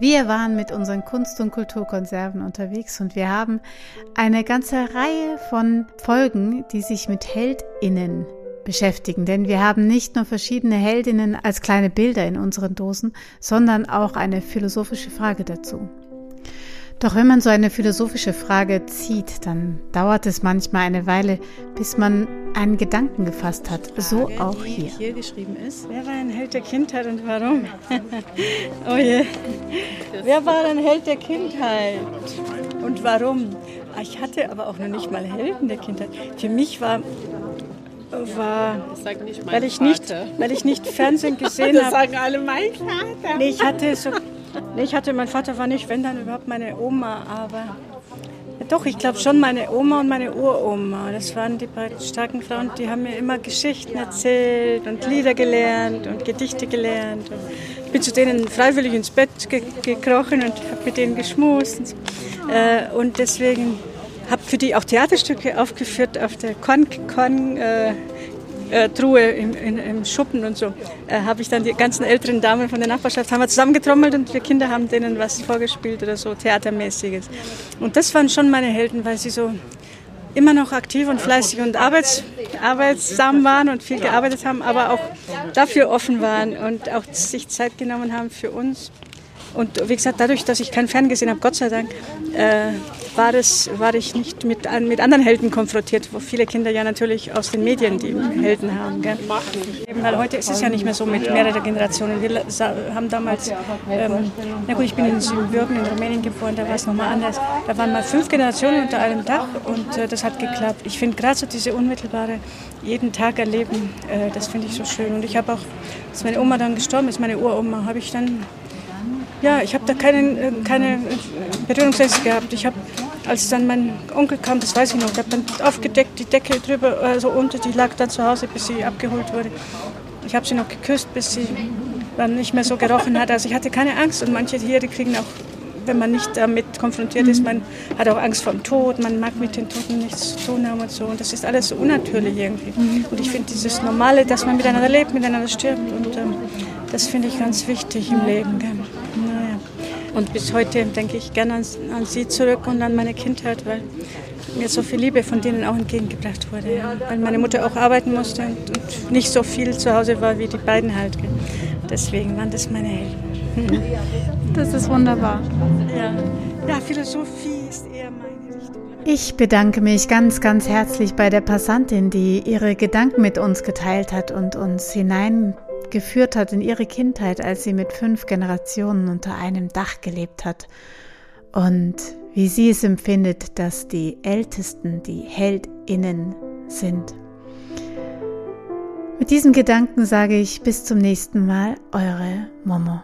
Wir waren mit unseren Kunst- und Kulturkonserven unterwegs und wir haben eine ganze Reihe von Folgen, die sich mit Heldinnen beschäftigen. Denn wir haben nicht nur verschiedene Heldinnen als kleine Bilder in unseren Dosen, sondern auch eine philosophische Frage dazu. Doch wenn man so eine philosophische Frage zieht, dann dauert es manchmal eine Weile, bis man einen Gedanken gefasst hat. So auch hier. hier geschrieben ist. Wer war ein Held der Kindheit und warum? oh je. Wer war ein Held der Kindheit und warum? Ah, ich hatte aber auch noch nicht mal Helden der Kindheit. Für mich war war, weil ich nicht, weil ich nicht Fernsehen gesehen habe. Das sagen alle mein Vater. Nee, ich hatte so Nee, ich hatte, mein Vater war nicht, wenn dann überhaupt meine Oma, aber doch, ich glaube schon meine Oma und meine Uroma. Das waren die beiden starken Frauen, die haben mir immer Geschichten erzählt und Lieder gelernt und Gedichte gelernt. Und ich bin zu denen freiwillig ins Bett ge gekrochen und habe mit denen geschmust. Und, so. äh, und deswegen habe für die auch Theaterstücke aufgeführt auf der Con, Con äh, äh, Truhe im, in, im, Schuppen und so, äh, habe ich dann die ganzen älteren Damen von der Nachbarschaft haben wir zusammengetrommelt und wir Kinder haben denen was vorgespielt oder so Theatermäßiges. Und das waren schon meine Helden, weil sie so immer noch aktiv und fleißig und arbeits, arbeitsam waren und viel gearbeitet haben, aber auch dafür offen waren und auch sich Zeit genommen haben für uns. Und wie gesagt, dadurch, dass ich kein Fernsehen habe, Gott sei Dank, äh, war, das, war ich nicht mit, mit anderen Helden konfrontiert, wo viele Kinder ja natürlich aus den Medien die Helden haben. Gell? Weil heute ist es ja nicht mehr so mit mehreren Generationen. Wir haben damals, ähm, na gut, ich bin in Siebenbürgen in Rumänien geboren, da war es nochmal anders. Da waren mal fünf Generationen unter einem Dach und äh, das hat geklappt. Ich finde gerade so diese unmittelbare jeden Tag erleben, äh, das finde ich so schön. Und ich habe auch, als meine Oma dann gestorben ist, meine Uroma, habe ich dann ja, ich habe da keine, äh, keine Berührungsängste gehabt. Ich habe, als dann mein Onkel kam, das weiß ich noch, der hat dann aufgedeckt, die Decke drüber, also unter, die lag dann zu Hause, bis sie abgeholt wurde. Ich habe sie noch geküsst, bis sie dann nicht mehr so gerochen hat. Also ich hatte keine Angst und manche Tiere kriegen auch, wenn man nicht damit konfrontiert ist, man hat auch Angst vor dem Tod, man mag mit den Toten nichts zu tun haben und so. Und das ist alles so unnatürlich irgendwie. Und ich finde dieses Normale, dass man miteinander lebt, miteinander stirbt und ähm, das finde ich ganz wichtig im Leben. Gell? Und bis heute denke ich gerne an, an, sie zurück und an meine Kindheit, weil mir so viel Liebe von denen auch entgegengebracht wurde. Ja. Weil meine Mutter auch arbeiten musste und, und, nicht so viel zu Hause war wie die beiden halt. Deswegen waren das meine Helden. Das ist wunderbar. Ja, ja Philosophie ist eher meine Richtung. Ich bedanke mich ganz, ganz herzlich bei der Passantin, die ihre Gedanken mit uns geteilt hat und uns hinein geführt hat in ihre Kindheit, als sie mit fünf Generationen unter einem Dach gelebt hat und wie sie es empfindet, dass die Ältesten die Heldinnen sind. Mit diesem Gedanken sage ich bis zum nächsten Mal, eure Momo.